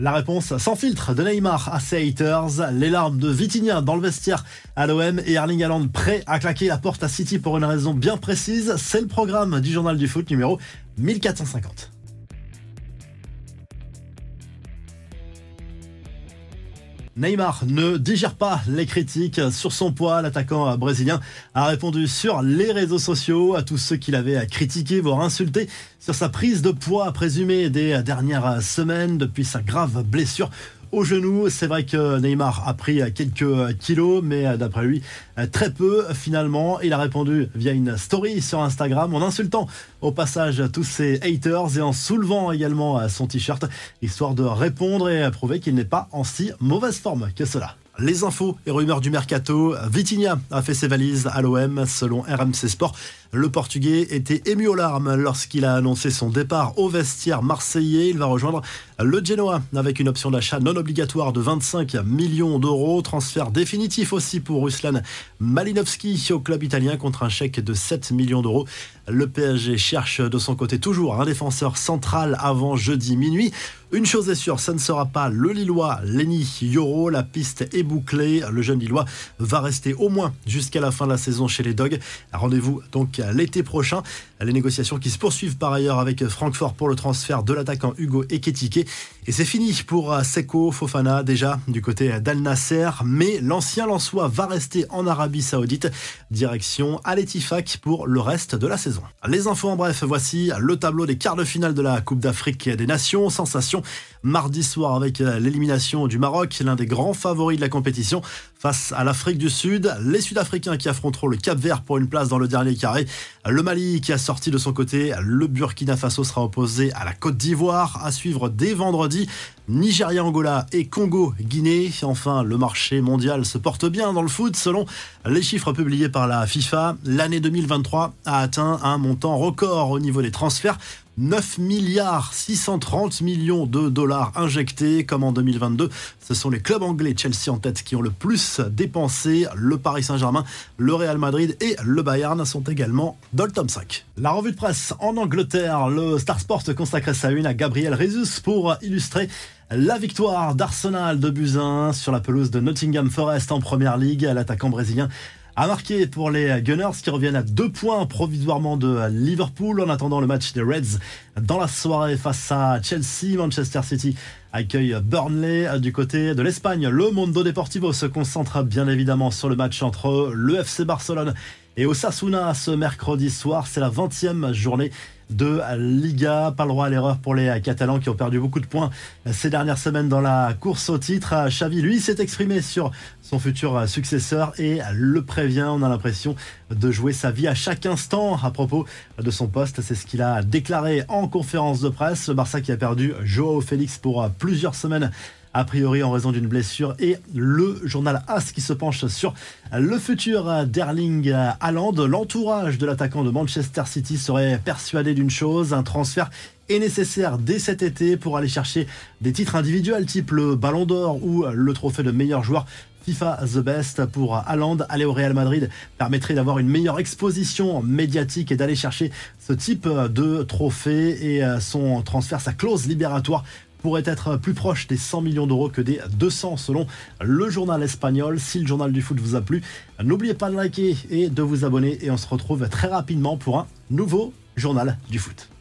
La réponse sans filtre de Neymar à ses haters, les larmes de Vitinha dans le vestiaire à l'OM et Erling Haaland prêt à claquer la porte à City pour une raison bien précise, c'est le programme du journal du foot numéro 1450. Neymar ne digère pas les critiques sur son poids. L'attaquant brésilien a répondu sur les réseaux sociaux à tous ceux qui l'avaient critiqué, voire insulté sur sa prise de poids présumée des dernières semaines depuis sa grave blessure au genou. C'est vrai que Neymar a pris quelques kilos, mais d'après lui, très peu finalement. Il a répondu via une story sur Instagram en insultant au passage tous ses haters et en soulevant également son t-shirt, histoire de répondre et prouver qu'il n'est pas en si mauvaise forme que cela. Les infos et rumeurs du mercato. Vitinha a fait ses valises à l'OM selon RMC Sport. Le Portugais était ému aux larmes lorsqu'il a annoncé son départ au vestiaire marseillais. Il va rejoindre le Genoa avec une option d'achat non obligatoire de 25 millions d'euros. Transfert définitif aussi pour Ruslan Malinowski au club italien contre un chèque de 7 millions d'euros. Le PSG cherche de son côté toujours un défenseur central avant jeudi minuit. Une chose est sûre, ça ne sera pas le Lillois Lenny Yoro. La piste est bouclée. Le jeune Lillois va rester au moins jusqu'à la fin de la saison chez les Dogs. Rendez-vous donc l'été prochain. Les négociations qui se poursuivent par ailleurs avec Francfort pour le transfert de l'attaquant Hugo Eketike. Et c'est fini pour Seko Fofana déjà du côté d'Al Nasser. Mais l'ancien Lançois va rester en Arabie Saoudite. Direction Al Ettifaq pour le reste de la saison. Les infos en bref, voici le tableau des quarts de finale de la Coupe d'Afrique des Nations. Sensation mardi soir avec l'élimination du Maroc, l'un des grands favoris de la compétition face à l'Afrique du Sud. Les Sud-Africains qui affronteront le Cap Vert pour une place dans le dernier carré. Le Mali qui a sorti de son côté. Le Burkina Faso sera opposé à la Côte d'Ivoire à suivre dès vendredi. Nigeria, Angola et Congo, Guinée. Enfin, le marché mondial se porte bien dans le foot. Selon les chiffres publiés par la FIFA, l'année 2023 a atteint un montant record au niveau des transferts. 9 milliards 630 millions de dollars injectés comme en 2022. Ce sont les clubs anglais Chelsea en tête qui ont le plus dépensé. Le Paris Saint-Germain, le Real Madrid et le Bayern sont également dans le top 5. La revue de presse en Angleterre, le Star Sport consacrait sa une à Gabriel Jesus pour illustrer la victoire d'Arsenal de Buzyn sur la pelouse de Nottingham Forest en Première Ligue. L'attaquant brésilien a marqué pour les Gunners qui reviennent à deux points provisoirement de Liverpool en attendant le match des Reds dans la soirée face à Chelsea. Manchester City accueille Burnley du côté de l'Espagne. Le Mondo Deportivo se concentre bien évidemment sur le match entre le FC Barcelone et Osasuna ce mercredi soir. C'est la 20e journée de Liga. Pas le droit à l'erreur pour les Catalans qui ont perdu beaucoup de points ces dernières semaines dans la course au titre. Xavi, lui, s'est exprimé sur son futur successeur et le prévient. On a l'impression de jouer sa vie à chaque instant à propos de son poste. C'est ce qu'il a déclaré en conférence de presse. Le Barça qui a perdu Joao Félix pour plusieurs semaines a priori en raison d'une blessure, et le journal AS qui se penche sur le futur d'Erling Haaland. L'entourage de l'attaquant de Manchester City serait persuadé d'une chose, un transfert est nécessaire dès cet été pour aller chercher des titres individuels type le Ballon d'Or ou le trophée de meilleur joueur FIFA The Best pour Haaland. Aller au Real Madrid permettrait d'avoir une meilleure exposition médiatique et d'aller chercher ce type de trophée et son transfert, sa clause libératoire pourrait être plus proche des 100 millions d'euros que des 200 selon le journal espagnol. Si le journal du foot vous a plu, n'oubliez pas de liker et de vous abonner et on se retrouve très rapidement pour un nouveau journal du foot.